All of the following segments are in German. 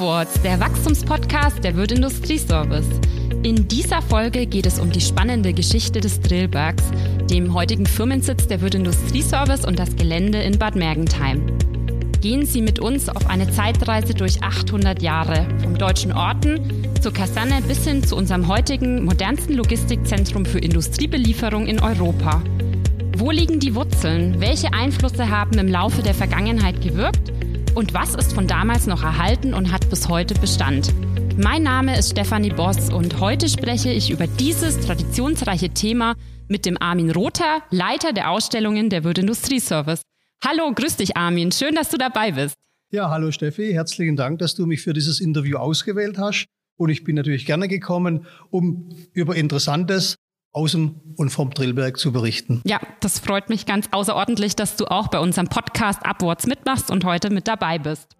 Upwards, der Wachstumspodcast der Wirt Industrieservice. In dieser Folge geht es um die spannende Geschichte des Drillbergs, dem heutigen Firmensitz der Wirt Industrieservice und das Gelände in Bad Mergentheim. Gehen Sie mit uns auf eine Zeitreise durch 800 Jahre, vom deutschen Orten zur Kaserne bis hin zu unserem heutigen modernsten Logistikzentrum für Industriebelieferung in Europa. Wo liegen die Wurzeln? Welche Einflüsse haben im Laufe der Vergangenheit gewirkt? Und was ist von damals noch erhalten und hat bis heute Bestand? Mein Name ist Stefanie Boss und heute spreche ich über dieses traditionsreiche Thema mit dem Armin Rother, Leiter der Ausstellungen der Wirt Industrieservice. Hallo, grüß dich Armin, schön, dass du dabei bist. Ja, hallo Steffi, herzlichen Dank, dass du mich für dieses Interview ausgewählt hast. Und ich bin natürlich gerne gekommen, um über Interessantes aus dem und vom Drillberg zu berichten. Ja, das freut mich ganz außerordentlich, dass du auch bei unserem Podcast Upwards mitmachst und heute mit dabei bist.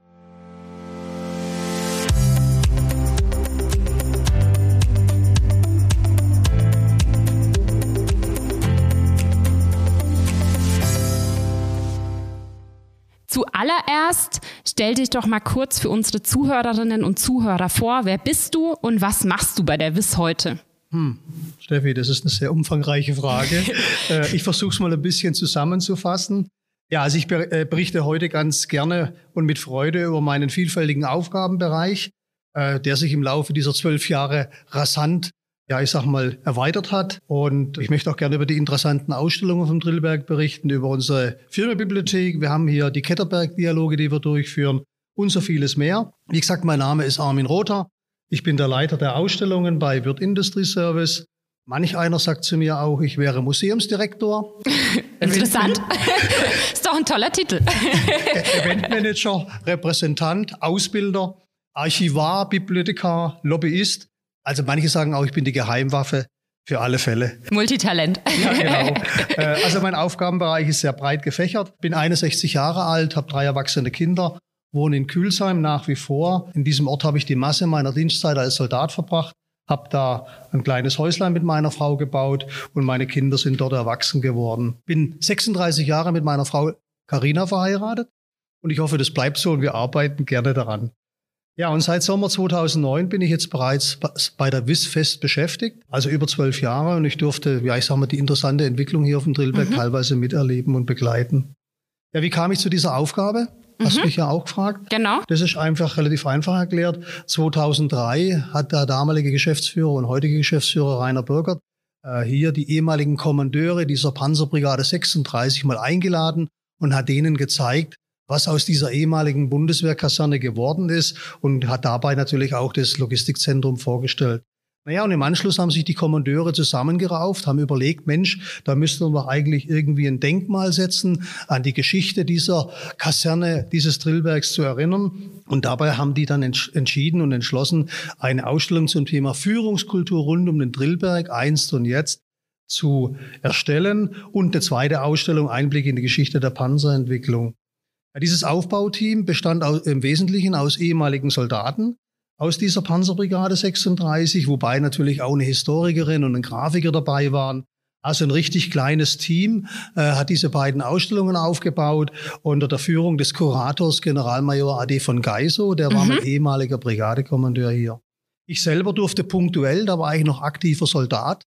Zuallererst stell dich doch mal kurz für unsere Zuhörerinnen und Zuhörer vor. Wer bist du und was machst du bei der WIS heute? Hm. Steffi, das ist eine sehr umfangreiche Frage. Äh, ich versuche es mal ein bisschen zusammenzufassen. Ja, also ich äh, berichte heute ganz gerne und mit Freude über meinen vielfältigen Aufgabenbereich, äh, der sich im Laufe dieser zwölf Jahre rasant ja, ich sag mal, erweitert hat. Und ich möchte auch gerne über die interessanten Ausstellungen vom Drillberg berichten, über unsere Firmenbibliothek. Wir haben hier die Ketterberg-Dialoge, die wir durchführen und so vieles mehr. Wie gesagt, mein Name ist Armin Rother. Ich bin der Leiter der Ausstellungen bei Wirt Industry Service. Manch einer sagt zu mir auch, ich wäre Museumsdirektor. Interessant. ist doch ein toller Titel. Eventmanager, Repräsentant, Ausbilder, Archivar, Bibliothekar, Lobbyist. Also manche sagen auch, ich bin die Geheimwaffe für alle Fälle. Multitalent. Ja, genau. Äh, also mein Aufgabenbereich ist sehr breit gefächert. Bin 61 Jahre alt, habe drei erwachsene Kinder, wohne in Kühlsheim nach wie vor. In diesem Ort habe ich die Masse meiner Dienstzeit als Soldat verbracht. Habe da ein kleines Häuslein mit meiner Frau gebaut und meine Kinder sind dort erwachsen geworden. Bin 36 Jahre mit meiner Frau Karina verheiratet und ich hoffe, das bleibt so und wir arbeiten gerne daran. Ja, und seit Sommer 2009 bin ich jetzt bereits bei der WIS fest beschäftigt, also über zwölf Jahre. Und ich durfte, ja, ich sag mal, die interessante Entwicklung hier auf dem Drillberg mhm. teilweise miterleben und begleiten. Ja, wie kam ich zu dieser Aufgabe? Hast mhm. mich ja auch gefragt. Genau. Das ist einfach relativ einfach erklärt. 2003 hat der damalige Geschäftsführer und heutige Geschäftsführer Rainer Bürgert äh, hier die ehemaligen Kommandeure dieser Panzerbrigade 36 mal eingeladen und hat denen gezeigt, was aus dieser ehemaligen Bundeswehrkaserne geworden ist und hat dabei natürlich auch das Logistikzentrum vorgestellt. Naja, und im Anschluss haben sich die Kommandeure zusammengerauft, haben überlegt, Mensch, da müssten wir eigentlich irgendwie ein Denkmal setzen, an die Geschichte dieser Kaserne, dieses Drillwerks zu erinnern. Und dabei haben die dann entschieden und entschlossen, eine Ausstellung zum Thema Führungskultur rund um den Drillberg, einst und jetzt, zu erstellen und eine zweite Ausstellung Einblick in die Geschichte der Panzerentwicklung. Dieses Aufbauteam bestand im Wesentlichen aus ehemaligen Soldaten aus dieser Panzerbrigade 36, wobei natürlich auch eine Historikerin und ein Grafiker dabei waren. Also ein richtig kleines Team äh, hat diese beiden Ausstellungen aufgebaut unter der Führung des Kurators Generalmajor AD von Geiso, der war mhm. mein ehemaliger Brigadekommandeur hier. Ich selber durfte punktuell, da war ich noch aktiver Soldat,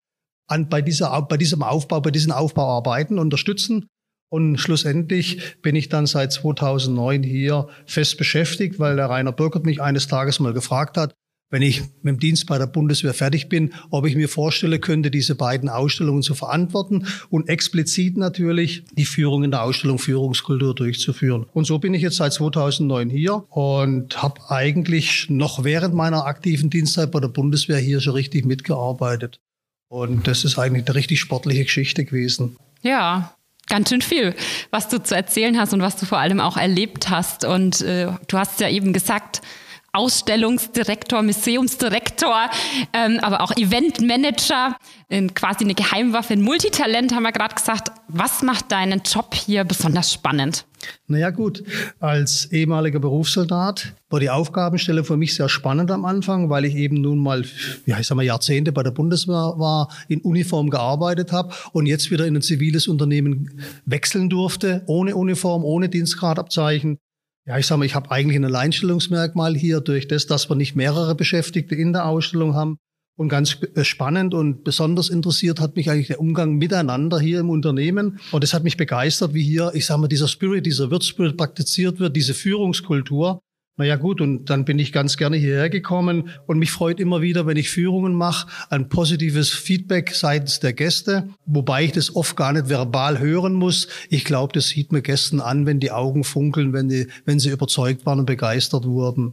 an, bei, dieser, bei diesem Aufbau, bei diesen Aufbauarbeiten unterstützen und schlussendlich bin ich dann seit 2009 hier fest beschäftigt, weil der Rainer Bürgert mich eines Tages mal gefragt hat, wenn ich mit dem Dienst bei der Bundeswehr fertig bin, ob ich mir vorstelle könnte, diese beiden Ausstellungen zu verantworten und explizit natürlich die Führung in der Ausstellung Führungskultur durchzuführen. Und so bin ich jetzt seit 2009 hier und habe eigentlich noch während meiner aktiven Dienstzeit bei der Bundeswehr hier schon richtig mitgearbeitet. Und das ist eigentlich eine richtig sportliche Geschichte gewesen. Ja, ganz schön viel, was du zu erzählen hast und was du vor allem auch erlebt hast. Und äh, du hast ja eben gesagt, Ausstellungsdirektor, Museumsdirektor, ähm, aber auch Eventmanager, äh, quasi eine Geheimwaffe, ein Multitalent, haben wir gerade gesagt. Was macht deinen Job hier besonders spannend? Naja gut, als ehemaliger Berufssoldat war die Aufgabenstelle für mich sehr spannend am Anfang, weil ich eben nun mal, ja ich sag mal Jahrzehnte bei der Bundeswehr war, in Uniform gearbeitet habe und jetzt wieder in ein ziviles Unternehmen wechseln durfte, ohne Uniform, ohne Dienstgradabzeichen. Ja, ich sage mal, ich habe eigentlich ein Alleinstellungsmerkmal hier durch das, dass wir nicht mehrere Beschäftigte in der Ausstellung haben. Und ganz äh, spannend und besonders interessiert hat mich eigentlich der Umgang miteinander hier im Unternehmen. Und es hat mich begeistert, wie hier, ich sage mal, dieser Spirit, dieser Wirtspirit praktiziert wird, diese Führungskultur. Naja gut, und dann bin ich ganz gerne hierher gekommen und mich freut immer wieder, wenn ich Führungen mache, ein positives Feedback seitens der Gäste, wobei ich das oft gar nicht verbal hören muss. Ich glaube, das sieht mir Gästen an, wenn die Augen funkeln, wenn, die, wenn sie überzeugt waren und begeistert wurden.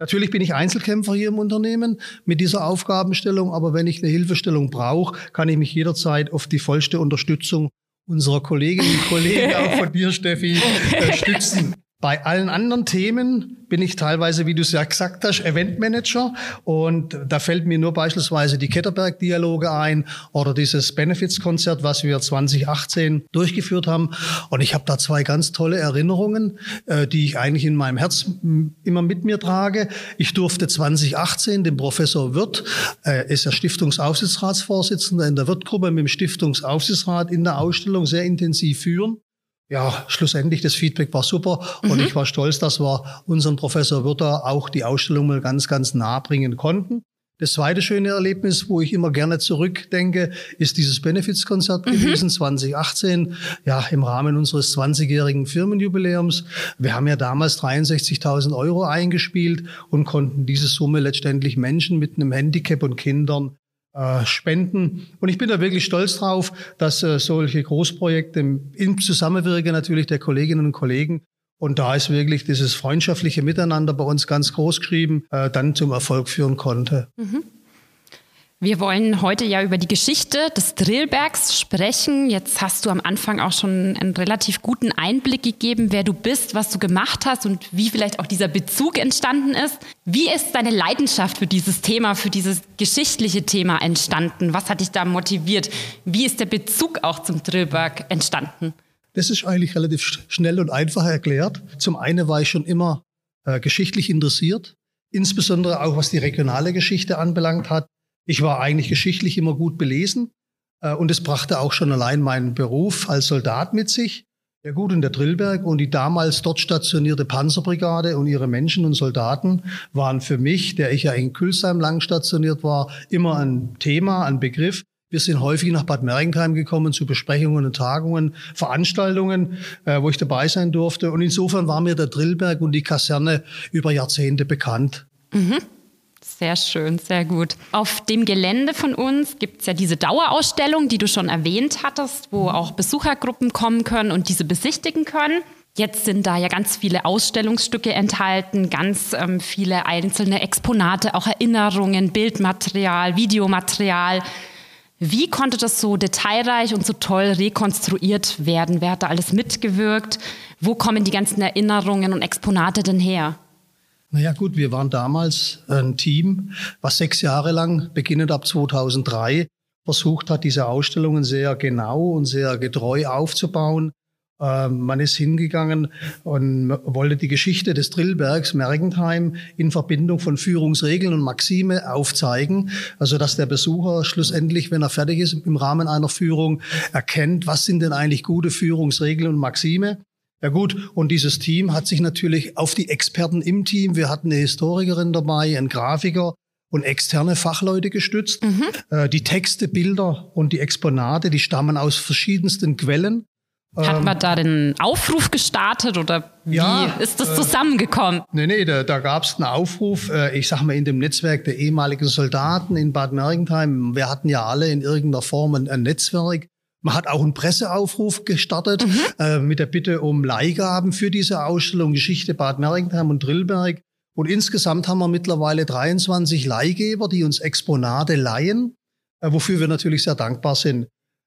Natürlich bin ich Einzelkämpfer hier im Unternehmen mit dieser Aufgabenstellung, aber wenn ich eine Hilfestellung brauche, kann ich mich jederzeit auf die vollste Unterstützung unserer Kolleginnen und Kollegen, auch von dir, Steffi, äh, stützen. Bei allen anderen Themen bin ich teilweise, wie du es ja gesagt hast, Eventmanager. Und da fällt mir nur beispielsweise die Ketterberg-Dialoge ein oder dieses Benefits-Konzert, was wir 2018 durchgeführt haben. Und ich habe da zwei ganz tolle Erinnerungen, äh, die ich eigentlich in meinem Herz immer mit mir trage. Ich durfte 2018 den Professor Wirth, äh, ist ja Stiftungsaufsichtsratsvorsitzender in der Wirth-Gruppe, mit dem Stiftungsaufsichtsrat in der Ausstellung sehr intensiv führen ja, schlussendlich das Feedback war super und mhm. ich war stolz, dass wir unseren Professor Wirter auch die Ausstellung mal ganz, ganz nah bringen konnten. Das zweite schöne Erlebnis, wo ich immer gerne zurückdenke, ist dieses Benefits-Konzert mhm. gewesen 2018, ja, im Rahmen unseres 20-jährigen Firmenjubiläums. Wir haben ja damals 63.000 Euro eingespielt und konnten diese Summe letztendlich Menschen mit einem Handicap und Kindern äh, spenden. Und ich bin da wirklich stolz drauf, dass äh, solche Großprojekte im Zusammenwirken natürlich der Kolleginnen und Kollegen und da ist wirklich dieses freundschaftliche Miteinander bei uns ganz groß geschrieben, äh, dann zum Erfolg führen konnte. Mhm. Wir wollen heute ja über die Geschichte des Drillbergs sprechen. Jetzt hast du am Anfang auch schon einen relativ guten Einblick gegeben, wer du bist, was du gemacht hast und wie vielleicht auch dieser Bezug entstanden ist. Wie ist deine Leidenschaft für dieses Thema, für dieses geschichtliche Thema entstanden? Was hat dich da motiviert? Wie ist der Bezug auch zum Drillberg entstanden? Das ist eigentlich relativ schnell und einfach erklärt. Zum einen war ich schon immer äh, geschichtlich interessiert, insbesondere auch was die regionale Geschichte anbelangt hat. Ich war eigentlich geschichtlich immer gut belesen äh, und es brachte auch schon allein meinen Beruf als Soldat mit sich. Ja gut, in der Drillberg und die damals dort stationierte Panzerbrigade und ihre Menschen und Soldaten waren für mich, der ich ja in Külsheim lang stationiert war, immer ein Thema, ein Begriff. Wir sind häufig nach Bad Mergentheim gekommen zu Besprechungen und Tagungen, Veranstaltungen, äh, wo ich dabei sein durfte. Und insofern war mir der Drillberg und die Kaserne über Jahrzehnte bekannt. Mhm. Sehr schön, sehr gut. Auf dem Gelände von uns gibt es ja diese Dauerausstellung, die du schon erwähnt hattest, wo auch Besuchergruppen kommen können und diese besichtigen können. Jetzt sind da ja ganz viele Ausstellungsstücke enthalten, ganz ähm, viele einzelne Exponate, auch Erinnerungen, Bildmaterial, Videomaterial. Wie konnte das so detailreich und so toll rekonstruiert werden? Wer hat da alles mitgewirkt? Wo kommen die ganzen Erinnerungen und Exponate denn her? Naja gut, wir waren damals ein Team, was sechs Jahre lang, beginnend ab 2003, versucht hat, diese Ausstellungen sehr genau und sehr getreu aufzubauen. Ähm, man ist hingegangen und wollte die Geschichte des Drillbergs Mergentheim in Verbindung von Führungsregeln und Maxime aufzeigen, also dass der Besucher schlussendlich, wenn er fertig ist im Rahmen einer Führung, erkennt, was sind denn eigentlich gute Führungsregeln und Maxime ja gut, und dieses Team hat sich natürlich auf die Experten im Team, wir hatten eine Historikerin dabei, einen Grafiker und externe Fachleute gestützt. Mhm. Äh, die Texte, Bilder und die Exponate, die stammen aus verschiedensten Quellen. Hat man ähm, da den Aufruf gestartet oder wie ja, ist das äh, zusammengekommen? Äh, nee, nee, da, da gab es einen Aufruf, äh, ich sag mal in dem Netzwerk der ehemaligen Soldaten in Bad Mergentheim. Wir hatten ja alle in irgendeiner Form ein, ein Netzwerk. Man hat auch einen Presseaufruf gestartet mhm. äh, mit der Bitte um Leihgaben für diese Ausstellung Geschichte Bad Mergentheim und Drillberg. Und insgesamt haben wir mittlerweile 23 Leihgeber, die uns Exponate leihen, äh, wofür wir natürlich sehr dankbar sind.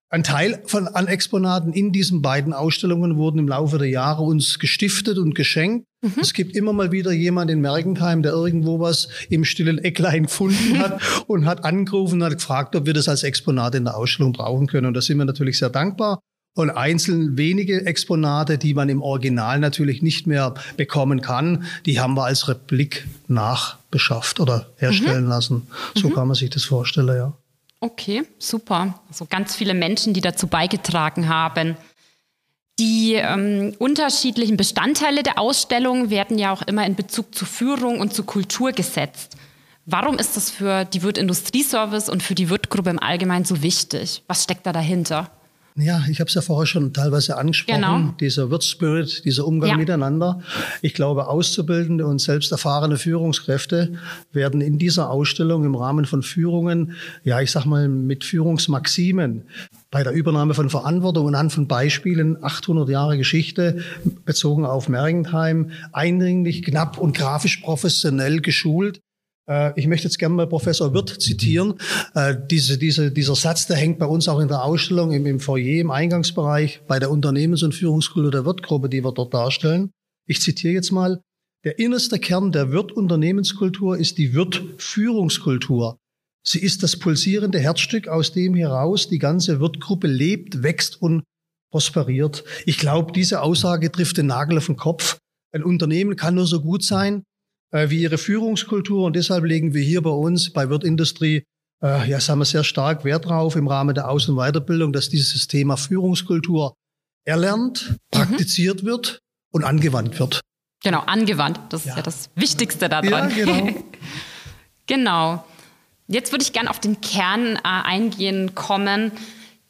Ein Teil von, an Exponaten in diesen beiden Ausstellungen wurden im Laufe der Jahre uns gestiftet und geschenkt. Mhm. Es gibt immer mal wieder jemand in Mergentheim, der irgendwo was im stillen Ecklein gefunden hat und hat angerufen und hat gefragt, ob wir das als Exponat in der Ausstellung brauchen können. Und da sind wir natürlich sehr dankbar. Und einzeln wenige Exponate, die man im Original natürlich nicht mehr bekommen kann, die haben wir als Replik nachbeschafft oder herstellen mhm. lassen. So mhm. kann man sich das vorstellen, ja. Okay, super. Also ganz viele Menschen, die dazu beigetragen haben. Die ähm, unterschiedlichen Bestandteile der Ausstellung werden ja auch immer in Bezug zu Führung und zu Kultur gesetzt. Warum ist das für die Wirt Industrieservice und für die Wirtgruppe im Allgemeinen so wichtig? Was steckt da dahinter? Ja, ich habe es ja vorher schon teilweise angesprochen, genau. dieser Wirtspirit, dieser Umgang ja. miteinander. Ich glaube, auszubildende und selbst erfahrene Führungskräfte werden in dieser Ausstellung im Rahmen von Führungen, ja, ich sag mal, mit Führungsmaximen bei der Übernahme von Verantwortung und anhand von Beispielen 800 Jahre Geschichte bezogen auf Mergentheim eindringlich, knapp und grafisch professionell geschult ich möchte jetzt gerne mal Professor Wirth zitieren. Äh, diese, diese, dieser Satz, der hängt bei uns auch in der Ausstellung im, im Foyer, im Eingangsbereich, bei der Unternehmens- und Führungskultur der Wirtgruppe, die wir dort darstellen. Ich zitiere jetzt mal. Der innerste Kern der Wirt-Unternehmenskultur ist die Wirt-Führungskultur. Sie ist das pulsierende Herzstück, aus dem heraus die ganze Wirtgruppe lebt, wächst und prosperiert. Ich glaube, diese Aussage trifft den Nagel auf den Kopf. Ein Unternehmen kann nur so gut sein, äh, wie ihre Führungskultur. Und deshalb legen wir hier bei uns bei Wirt Industrie äh, ja, sagen wir sehr stark Wert drauf im Rahmen der Aus- und Weiterbildung, dass dieses Thema Führungskultur erlernt, mhm. praktiziert mhm. wird und angewandt wird. Genau, angewandt. Das ja. ist ja das Wichtigste daran. Ja, genau. genau. Jetzt würde ich gerne auf den Kern äh, eingehen kommen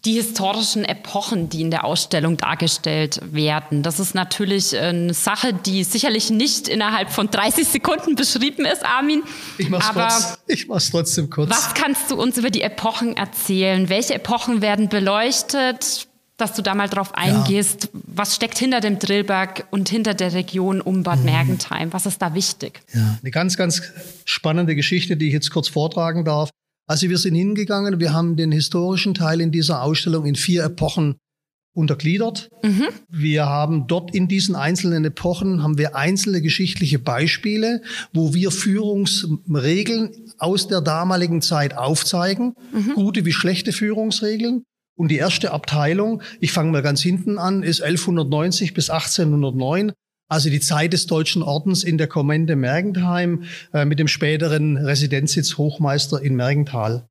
die historischen Epochen, die in der Ausstellung dargestellt werden. Das ist natürlich eine Sache, die sicherlich nicht innerhalb von 30 Sekunden beschrieben ist, Armin. Ich mach's, Aber trotz, ich mach's trotzdem kurz. Was kannst du uns über die Epochen erzählen? Welche Epochen werden beleuchtet? Dass du da mal drauf eingehst. Ja. Was steckt hinter dem Drillberg und hinter der Region um Bad mhm. Mergentheim? Was ist da wichtig? Ja, eine ganz, ganz spannende Geschichte, die ich jetzt kurz vortragen darf. Also wir sind hingegangen, wir haben den historischen Teil in dieser Ausstellung in vier Epochen untergliedert. Mhm. Wir haben dort in diesen einzelnen Epochen haben wir einzelne geschichtliche Beispiele, wo wir Führungsregeln aus der damaligen Zeit aufzeigen, mhm. gute wie schlechte Führungsregeln. Und die erste Abteilung, ich fange mal ganz hinten an, ist 1190 bis 1809 also die Zeit des Deutschen Ordens in der Kommende Mergentheim äh, mit dem späteren Residenzsitz Hochmeister in Mergenthal.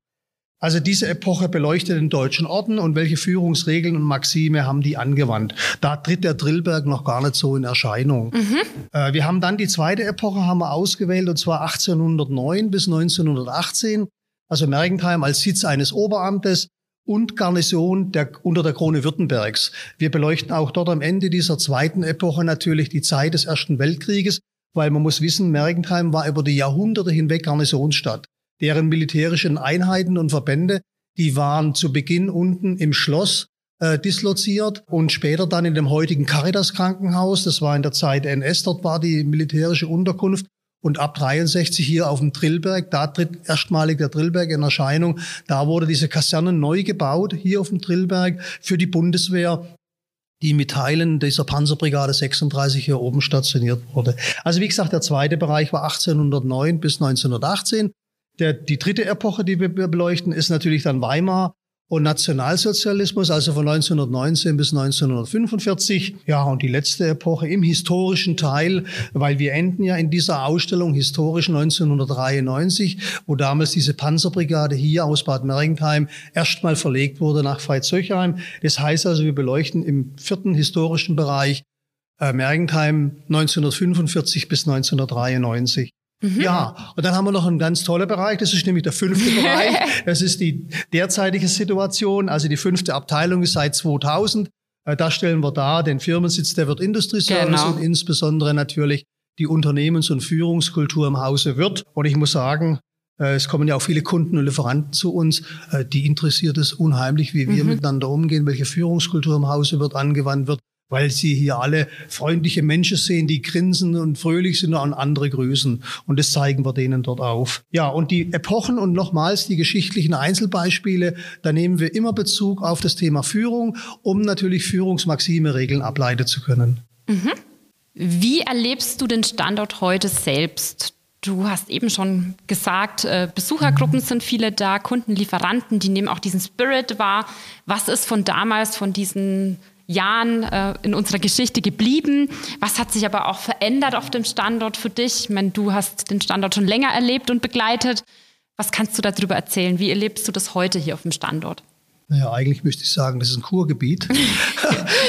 Also diese Epoche beleuchtet den Deutschen Orden und welche Führungsregeln und Maxime haben die angewandt. Da tritt der Drillberg noch gar nicht so in Erscheinung. Mhm. Äh, wir haben dann die zweite Epoche haben wir ausgewählt und zwar 1809 bis 1918. Also Mergentheim als Sitz eines Oberamtes und Garnison der, unter der Krone Württembergs. Wir beleuchten auch dort am Ende dieser zweiten Epoche natürlich die Zeit des Ersten Weltkrieges, weil man muss wissen, Mergentheim war über die Jahrhunderte hinweg Garnisonsstadt. Deren militärischen Einheiten und Verbände, die waren zu Beginn unten im Schloss äh, disloziert und später dann in dem heutigen Caritas Krankenhaus. Das war in der Zeit NS, dort war die militärische Unterkunft. Und ab 63 hier auf dem Drillberg, da tritt erstmalig der Drillberg in Erscheinung. Da wurde diese Kaserne neu gebaut, hier auf dem Drillberg, für die Bundeswehr, die mit Teilen dieser Panzerbrigade 36 hier oben stationiert wurde. Also wie gesagt, der zweite Bereich war 1809 bis 1918. Der, die dritte Epoche, die wir beleuchten, ist natürlich dann Weimar und Nationalsozialismus, also von 1919 bis 1945. Ja, und die letzte Epoche im historischen Teil, weil wir enden ja in dieser Ausstellung historisch 1993, wo damals diese Panzerbrigade hier aus Bad Mergentheim erstmal verlegt wurde nach Freizöchheim. Das heißt also, wir beleuchten im vierten historischen Bereich äh, Mergentheim 1945 bis 1993. Mhm. Ja, und dann haben wir noch einen ganz tollen Bereich, das ist nämlich der fünfte Bereich. Das ist die derzeitige Situation, also die fünfte Abteilung ist seit 2000. Äh, da stellen wir dar den Firmensitz der Wirt Industry Service genau. und insbesondere natürlich die Unternehmens- und Führungskultur im Hause Wirt. Und ich muss sagen, äh, es kommen ja auch viele Kunden und Lieferanten zu uns, äh, die interessiert es unheimlich, wie wir mhm. miteinander umgehen, welche Führungskultur im Hause wird angewandt wird weil sie hier alle freundliche Menschen sehen, die grinsen und fröhlich sind und andere grüßen. Und das zeigen wir denen dort auf. Ja, und die Epochen und nochmals die geschichtlichen Einzelbeispiele, da nehmen wir immer Bezug auf das Thema Führung, um natürlich Führungsmaxime, Regeln ableiten zu können. Mhm. Wie erlebst du den Standort heute selbst? Du hast eben schon gesagt, äh, Besuchergruppen sind viele da, Kunden, Lieferanten, die nehmen auch diesen Spirit wahr. Was ist von damals, von diesen Jahren äh, in unserer Geschichte geblieben? Was hat sich aber auch verändert auf dem Standort für dich? Ich meine, du hast den Standort schon länger erlebt und begleitet. Was kannst du darüber erzählen? Wie erlebst du das heute hier auf dem Standort? Naja, eigentlich müsste ich sagen, das ist ein Kurgebiet.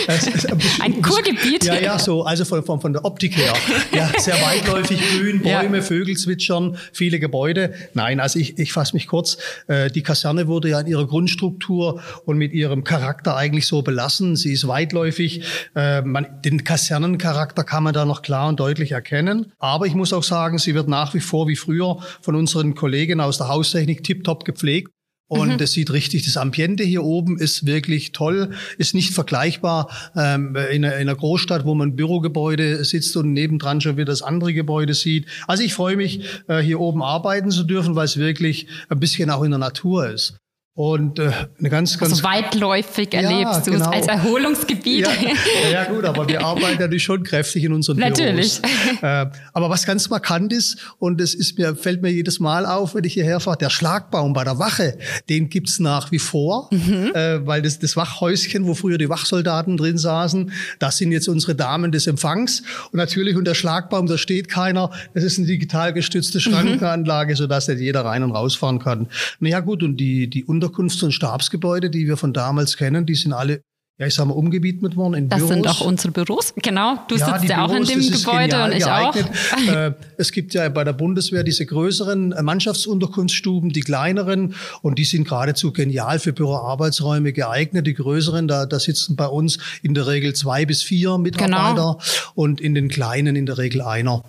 ein, Kurgebiet? Ja, ja, so, also von, von, von der Optik her. Ja, sehr weitläufig, grün, Bäume, ja. Vögel zwitschern, viele Gebäude. Nein, also ich, ich fasse mich kurz. Äh, die Kaserne wurde ja in ihrer Grundstruktur und mit ihrem Charakter eigentlich so belassen. Sie ist weitläufig. Äh, man, den Kasernencharakter kann man da noch klar und deutlich erkennen. Aber ich muss auch sagen, sie wird nach wie vor wie früher von unseren Kollegen aus der Haustechnik tiptop gepflegt. Und mhm. das sieht richtig, das Ambiente hier oben ist wirklich toll, ist nicht vergleichbar ähm, in, einer, in einer Großstadt, wo man Bürogebäude sitzt und nebendran schon wieder das andere Gebäude sieht. Also ich freue mich, äh, hier oben arbeiten zu dürfen, weil es wirklich ein bisschen auch in der Natur ist. Und äh, eine ganz, ganz also weitläufig ja, erlebst du genau. es als Erholungsgebiet. Ja, ja, gut, aber wir arbeiten natürlich schon kräftig in unseren Natürlich. Büros. Äh, aber was ganz markant ist, und das ist mir, fällt mir jedes Mal auf, wenn ich hierher fahre, der Schlagbaum bei der Wache, den gibt's nach wie vor, mhm. äh, weil das, das Wachhäuschen, wo früher die Wachsoldaten drin saßen, das sind jetzt unsere Damen des Empfangs. Und natürlich, und der Schlagbaum, da steht keiner, das ist eine digital gestützte Schrankenanlage, mhm. sodass nicht jeder rein und rausfahren kann. Naja gut, und die, die Unter Unterkunfts- und Stabsgebäude, die wir von damals kennen, die sind alle ja, ich sag mal, umgebietet worden in das Büros. Das sind auch unsere Büros, genau. Du ja, sitzt ja auch in dem Gebäude und ich geeignet. auch. Äh, es gibt ja bei der Bundeswehr diese größeren äh, Mannschaftsunterkunftsstuben, die kleineren, und die sind geradezu genial für Büroarbeitsräume geeignet. Die größeren, da, da sitzen bei uns in der Regel zwei bis vier Mitarbeiter genau. und in den kleinen in der Regel einer.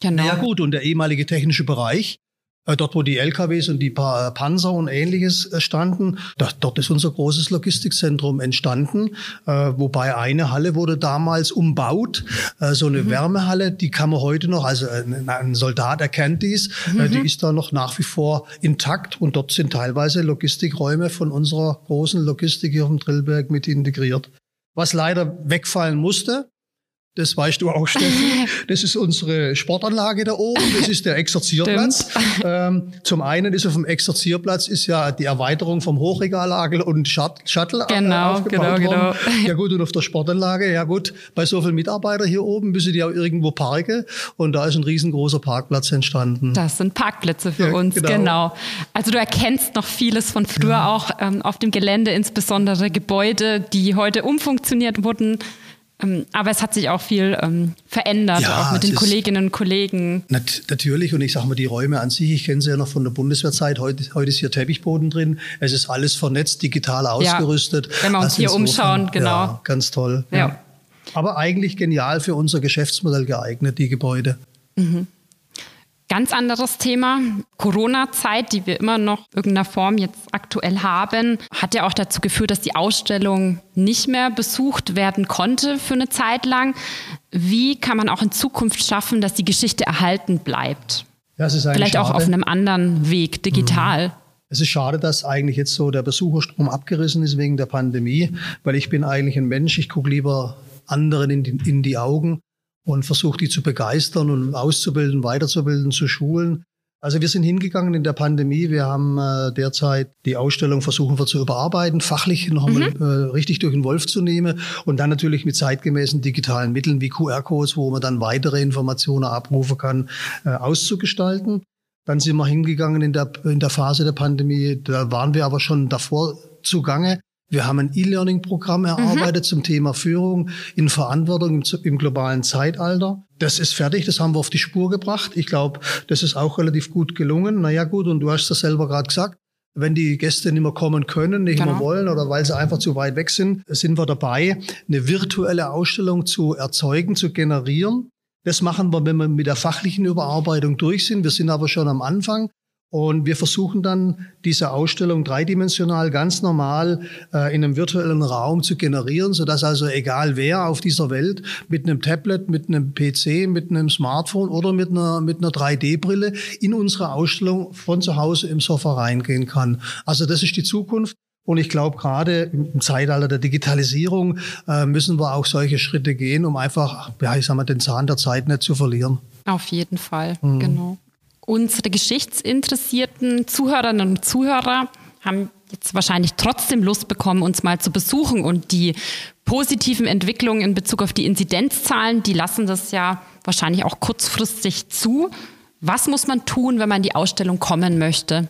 Genau. Ja gut, und der ehemalige technische Bereich, dort, wo die LKWs und die äh, Panzer und ähnliches äh, standen, dort ist unser großes Logistikzentrum entstanden. Wobei eine Halle wurde damals umbaut, so eine mhm. Wärmehalle, die kann man heute noch, also ein Soldat erkennt dies, mhm. die ist da noch nach wie vor intakt und dort sind teilweise Logistikräume von unserer großen Logistik hier vom Drillberg mit integriert. Was leider wegfallen musste, das weißt du auch, Steffi. Das ist unsere Sportanlage da oben. Das ist der Exerzierplatz. Ähm, zum einen ist auf dem Exerzierplatz ist ja die Erweiterung vom Hochregallagel und Shuttle genau, aufgebaut genau, worden. Genau. Ja gut, und auf der Sportanlage, ja gut, bei so vielen Mitarbeitern hier oben müssen die auch irgendwo parken. Und da ist ein riesengroßer Parkplatz entstanden. Das sind Parkplätze für ja, uns, genau. genau. Also du erkennst noch vieles von früher ja. auch ähm, auf dem Gelände, insbesondere Gebäude, die heute umfunktioniert wurden aber es hat sich auch viel ähm, verändert, ja, auch mit den Kolleginnen und Kollegen. Nat natürlich, und ich sage mal, die Räume an sich, ich kenne sie ja noch von der Bundeswehrzeit, heute, heute ist hier Teppichboden drin, es ist alles vernetzt, digital ausgerüstet. Ja, wenn wir uns also hier umschauen, genau. Ja, ganz toll. Ja. Aber eigentlich genial für unser Geschäftsmodell geeignet, die Gebäude. Mhm. Ganz anderes Thema. Corona-Zeit, die wir immer noch in irgendeiner Form jetzt aktuell haben, hat ja auch dazu geführt, dass die Ausstellung nicht mehr besucht werden konnte für eine Zeit lang. Wie kann man auch in Zukunft schaffen, dass die Geschichte erhalten bleibt? Ja, Vielleicht schade. auch auf einem anderen Weg, digital. Mhm. Es ist schade, dass eigentlich jetzt so der Besucherstrom abgerissen ist wegen der Pandemie, weil ich bin eigentlich ein Mensch, ich gucke lieber anderen in die, in die Augen und versucht, die zu begeistern und auszubilden, weiterzubilden, zu schulen. Also wir sind hingegangen in der Pandemie. Wir haben äh, derzeit die Ausstellung versuchen wir zu überarbeiten, fachlich noch mhm. äh, richtig durch den Wolf zu nehmen und dann natürlich mit zeitgemäßen digitalen Mitteln wie QR-Codes, wo man dann weitere Informationen abrufen kann, äh, auszugestalten. Dann sind wir hingegangen in der, in der Phase der Pandemie. Da waren wir aber schon davor zugange. Wir haben ein E-Learning-Programm mhm. erarbeitet mhm. zum Thema Führung in Verantwortung im, im, globalen Zeitalter. Das ist fertig, das haben wir auf die Spur gebracht. Ich glaube, das ist auch relativ gut gelungen. Naja gut, und du hast das selber gerade gesagt. Wenn die Gäste nicht mehr kommen können, nicht genau. mehr wollen oder weil sie einfach zu weit weg sind, sind wir dabei, eine virtuelle Ausstellung zu erzeugen, zu generieren. Das machen wir, wenn wir mit der fachlichen Überarbeitung durch sind. Wir sind aber schon am Anfang. Und wir versuchen dann diese Ausstellung dreidimensional ganz normal äh, in einem virtuellen Raum zu generieren, sodass also egal wer auf dieser Welt mit einem Tablet, mit einem PC, mit einem Smartphone oder mit einer, mit einer 3D-Brille in unsere Ausstellung von zu Hause im Sofa reingehen kann. Also das ist die Zukunft. Und ich glaube, gerade im Zeitalter der Digitalisierung äh, müssen wir auch solche Schritte gehen, um einfach, ja, ich sag mal, den Zahn der Zeit nicht zu verlieren. Auf jeden Fall, mhm. genau unsere geschichtsinteressierten Zuhörerinnen und Zuhörer haben jetzt wahrscheinlich trotzdem Lust bekommen, uns mal zu besuchen. Und die positiven Entwicklungen in Bezug auf die Inzidenzzahlen, die lassen das ja wahrscheinlich auch kurzfristig zu. Was muss man tun, wenn man in die Ausstellung kommen möchte?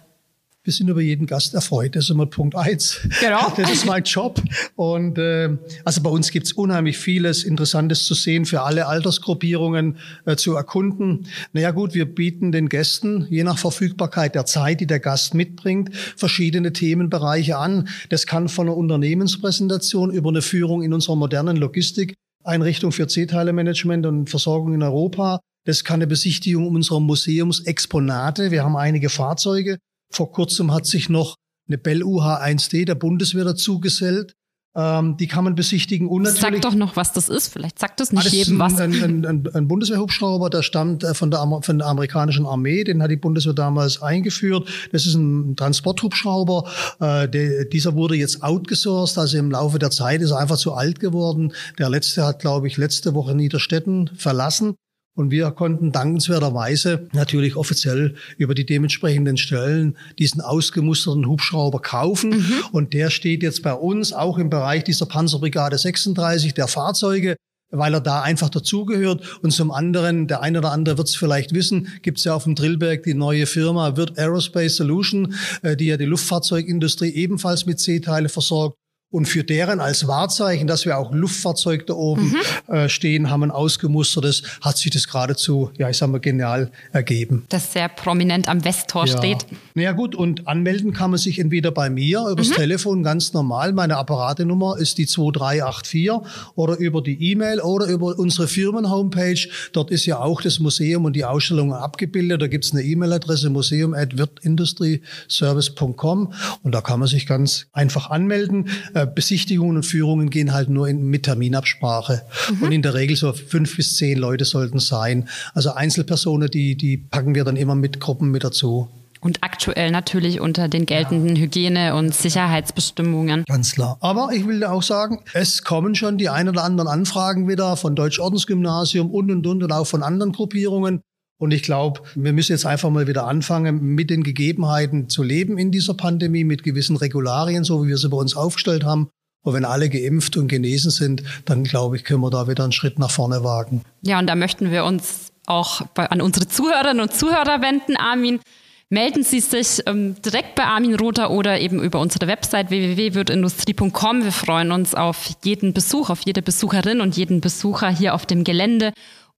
Wir sind über jeden Gast erfreut. Das ist immer Punkt eins. Genau. Das ist mein Job. Und äh, also bei uns gibt's unheimlich vieles Interessantes zu sehen, für alle Altersgruppierungen äh, zu erkunden. Naja gut, wir bieten den Gästen, je nach Verfügbarkeit der Zeit, die der Gast mitbringt, verschiedene Themenbereiche an. Das kann von einer Unternehmenspräsentation über eine Führung in unserer modernen Logistikeinrichtung für C-Teile-Management und Versorgung in Europa. Das kann eine Besichtigung unserer Museumsexponate. Wir haben einige Fahrzeuge vor kurzem hat sich noch eine Bell UH1D der Bundeswehr dazu gesellt. Ähm, die kann man besichtigen. Und Sag doch noch, was das ist. Vielleicht sagt das nicht ah, das jedem was. Ein, ein, ein, ein Bundeswehrhubschrauber, der stammt äh, von der, von der amerikanischen Armee. Den hat die Bundeswehr damals eingeführt. Das ist ein Transporthubschrauber. Äh, der, dieser wurde jetzt outgesourced. Also im Laufe der Zeit ist er einfach zu alt geworden. Der letzte hat, glaube ich, letzte Woche Niederstetten verlassen. Und wir konnten dankenswerterweise natürlich offiziell über die dementsprechenden Stellen diesen ausgemusterten Hubschrauber kaufen. Mhm. Und der steht jetzt bei uns auch im Bereich dieser Panzerbrigade 36 der Fahrzeuge weil er da einfach dazugehört. Und zum anderen, der eine oder andere wird es vielleicht wissen, gibt es ja auf dem Drillberg die neue Firma Wirt Aerospace Solution, äh, die ja die Luftfahrzeugindustrie ebenfalls mit C-Teile versorgt. Und für deren als Wahrzeichen, dass wir auch Luftfahrzeug da oben mhm. äh, stehen haben, ein ausgemustertes, hat sich das geradezu, ja, ich sag mal, genial ergeben. Das sehr prominent am Westtor ja. steht. Naja gut, und anmelden kann man sich entweder bei mir übers mhm. Telefon ganz normal. Meine Apparatenummer ist die 2384 oder über die E-Mail oder über unsere Firmen-Homepage. Dort ist ja auch das Museum und die Ausstellung abgebildet. Da gibt es eine E-Mail-Adresse museum.wirtindustryservice.com und da kann man sich ganz einfach anmelden. Äh, Besichtigungen und Führungen gehen halt nur in, mit Terminabsprache. Mhm. Und in der Regel so fünf bis zehn Leute sollten sein. Also Einzelpersonen, die, die packen wir dann immer mit Gruppen mit dazu. Und aktuell natürlich unter den geltenden. Hygiene- und Sicherheitsbestimmungen. Ganz klar. Aber ich will auch sagen, es kommen schon die ein oder anderen Anfragen wieder von Deutsch-Ordensgymnasium und und und und auch von anderen Gruppierungen. Und ich glaube, wir müssen jetzt einfach mal wieder anfangen, mit den Gegebenheiten zu leben in dieser Pandemie, mit gewissen Regularien, so wie wir sie bei uns aufgestellt haben. Und wenn alle geimpft und genesen sind, dann glaube ich, können wir da wieder einen Schritt nach vorne wagen. Ja, und da möchten wir uns auch bei, an unsere Zuhörerinnen und Zuhörer wenden, Armin. Melden Sie sich ähm, direkt bei Armin Rother oder eben über unsere Website www.wirtindustrie.com. Wir freuen uns auf jeden Besuch, auf jede Besucherin und jeden Besucher hier auf dem Gelände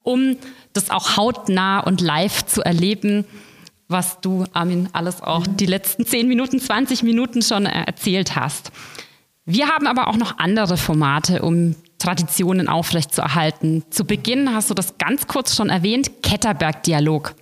um das auch hautnah und live zu erleben, was du, Armin, alles auch die letzten 10 Minuten, 20 Minuten schon erzählt hast. Wir haben aber auch noch andere Formate, um Traditionen aufrechtzuerhalten. Zu Beginn hast du das ganz kurz schon erwähnt, Ketterberg-Dialog.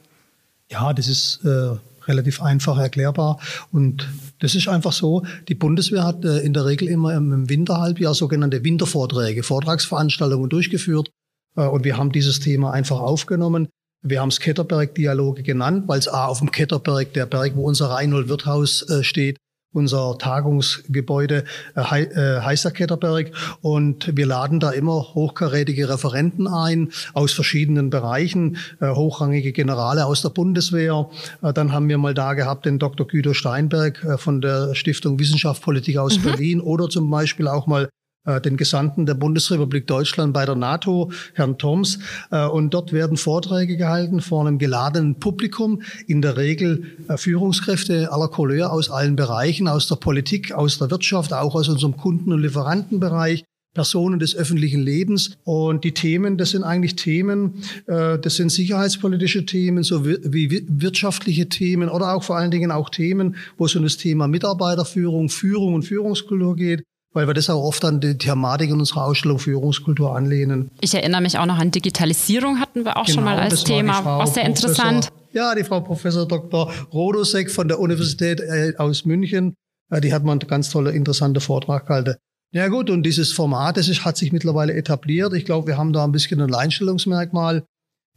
Ja, das ist äh, relativ einfach erklärbar und das ist einfach so, die Bundeswehr hat äh, in der Regel immer im Winterhalbjahr sogenannte Wintervorträge, Vortragsveranstaltungen durchgeführt äh, und wir haben dieses Thema einfach aufgenommen. Wir haben es Ketterberg-Dialoge genannt, weil es A auf dem Ketterberg, der Berg, wo unser Reinhold Wirthaus äh, steht, unser Tagungsgebäude äh, heißt der Ketterberg. Und wir laden da immer hochkarätige Referenten ein aus verschiedenen Bereichen, hochrangige Generale aus der Bundeswehr. Dann haben wir mal da gehabt den Dr. Güter Steinberg von der Stiftung Wissenschaft Politik aus mhm. Berlin oder zum Beispiel auch mal äh, den Gesandten der Bundesrepublik Deutschland bei der NATO, Herrn Toms. Äh, und dort werden Vorträge gehalten vor einem geladenen Publikum, in der Regel äh, Führungskräfte aller Couleur aus allen Bereichen, aus der Politik, aus der Wirtschaft, auch aus unserem Kunden- und Lieferantenbereich. Personen des öffentlichen Lebens. Und die Themen, das sind eigentlich Themen, das sind sicherheitspolitische Themen, so wie wirtschaftliche Themen oder auch vor allen Dingen auch Themen, wo es um das Thema Mitarbeiterführung, Führung und Führungskultur geht weil wir das auch oft an die Thematik in unserer Ausstellung Führungskultur anlehnen. Ich erinnere mich auch noch an Digitalisierung hatten wir auch genau, schon mal als Thema. Auch sehr interessant. ja, die Frau Professor Dr. Rodosek von der Universität äh, aus München, die hat mal einen ganz toller, interessanter Vortrag gehalten. Ja gut, und dieses Format, das ist, hat sich mittlerweile etabliert. Ich glaube, wir haben da ein bisschen ein Alleinstellungsmerkmal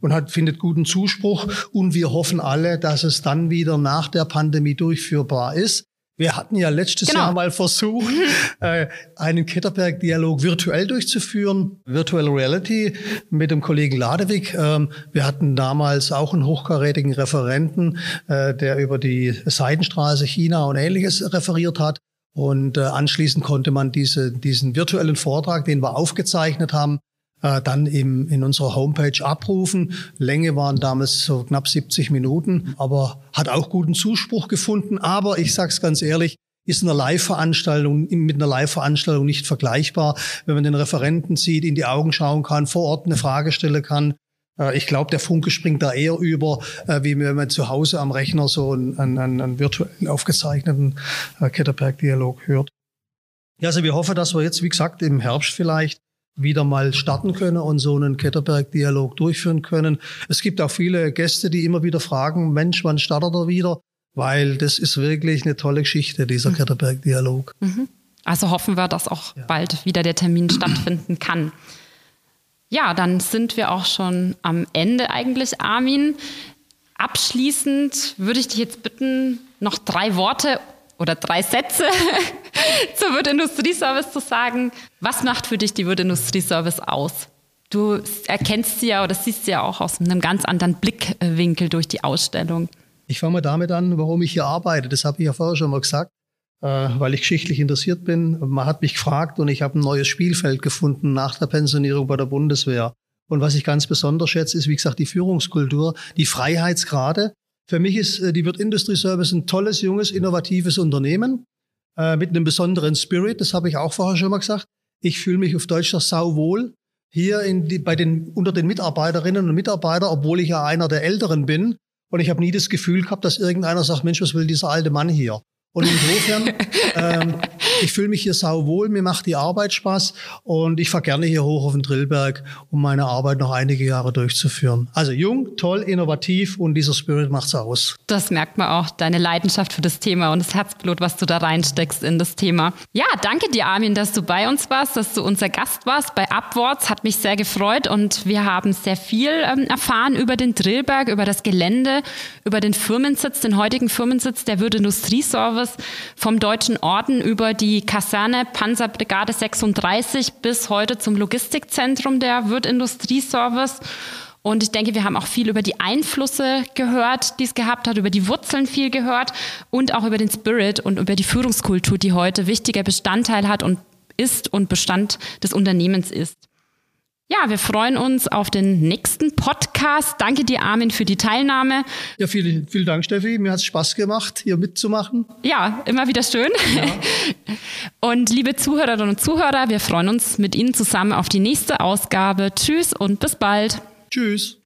und hat, findet guten Zuspruch. Und wir hoffen alle, dass es dann wieder nach der Pandemie durchführbar ist. Wir hatten ja letztes genau. Jahr mal versucht, äh, einen Ketterberg-Dialog virtuell durchzuführen, Virtual Reality mit dem Kollegen Ladewig. Ähm, wir hatten damals auch einen hochkarätigen Referenten, äh, der über die Seidenstraße China und ähnliches referiert hat. Und äh, anschließend konnte man diese, diesen virtuellen Vortrag, den wir aufgezeichnet haben, äh, dann im, in unserer Homepage abrufen. Länge waren damals so knapp 70 Minuten, aber hat auch guten Zuspruch gefunden. Aber ich sage es ganz ehrlich, ist eine Live-Veranstaltung mit einer Live-Veranstaltung nicht vergleichbar, wenn man den Referenten sieht, in die Augen schauen kann, vor Ort eine Frage stellen kann. Äh, ich glaube, der Funke springt da eher über, äh, wie wenn man zu Hause am Rechner so einen, einen, einen virtuell aufgezeichneten äh, Ketterberg-Dialog hört. Ja, also wir hoffen, dass wir jetzt, wie gesagt, im Herbst vielleicht wieder mal starten können und so einen Ketterberg-Dialog durchführen können. Es gibt auch viele Gäste, die immer wieder fragen, Mensch, wann startet er wieder? Weil das ist wirklich eine tolle Geschichte, dieser mhm. Ketterberg-Dialog. Mhm. Also hoffen wir, dass auch ja. bald wieder der Termin stattfinden kann. Ja, dann sind wir auch schon am Ende eigentlich, Armin. Abschließend würde ich dich jetzt bitten, noch drei Worte oder drei Sätze zur Wirt Industrieservice zu sagen. Was macht für dich die Wirt Industrieservice aus? Du erkennst sie ja oder siehst sie ja auch aus einem ganz anderen Blickwinkel durch die Ausstellung. Ich fange mal damit an, warum ich hier arbeite. Das habe ich ja vorher schon mal gesagt, äh, weil ich geschichtlich interessiert bin. Man hat mich gefragt und ich habe ein neues Spielfeld gefunden nach der Pensionierung bei der Bundeswehr. Und was ich ganz besonders schätze, ist, wie gesagt, die Führungskultur, die Freiheitsgrade, für mich ist äh, die Wirt Industry Service ein tolles, junges, innovatives Unternehmen äh, mit einem besonderen Spirit. Das habe ich auch vorher schon mal gesagt. Ich fühle mich auf Deutsch sau wohl hier in die, bei den, unter den Mitarbeiterinnen und Mitarbeitern, obwohl ich ja einer der Älteren bin. Und ich habe nie das Gefühl gehabt, dass irgendeiner sagt, Mensch, was will dieser alte Mann hier? Und insofern, ähm, ich fühle mich hier sauwohl, mir macht die Arbeit Spaß und ich fahre gerne hier hoch auf den Drillberg, um meine Arbeit noch einige Jahre durchzuführen. Also jung, toll, innovativ und dieser Spirit macht's aus. Das merkt man auch, deine Leidenschaft für das Thema und das Herzblut, was du da reinsteckst in das Thema. Ja, danke dir, Armin, dass du bei uns warst, dass du unser Gast warst bei Upwards. Hat mich sehr gefreut und wir haben sehr viel ähm, erfahren über den Drillberg, über das Gelände, über den Firmensitz, den heutigen Firmensitz der Würde Industrieservice vom Deutschen Orden über die Kaserne Panzerbrigade 36 bis heute zum Logistikzentrum der Wirt Industrieservice. Und ich denke, wir haben auch viel über die Einflüsse gehört, die es gehabt hat, über die Wurzeln viel gehört und auch über den Spirit und über die Führungskultur, die heute wichtiger Bestandteil hat und ist und Bestand des Unternehmens ist. Ja, wir freuen uns auf den nächsten Podcast. Danke dir, Armin, für die Teilnahme. Ja, vielen, vielen Dank, Steffi. Mir hat es Spaß gemacht, hier mitzumachen. Ja, immer wieder schön. Ja. Und liebe Zuhörerinnen und Zuhörer, wir freuen uns mit Ihnen zusammen auf die nächste Ausgabe. Tschüss und bis bald. Tschüss.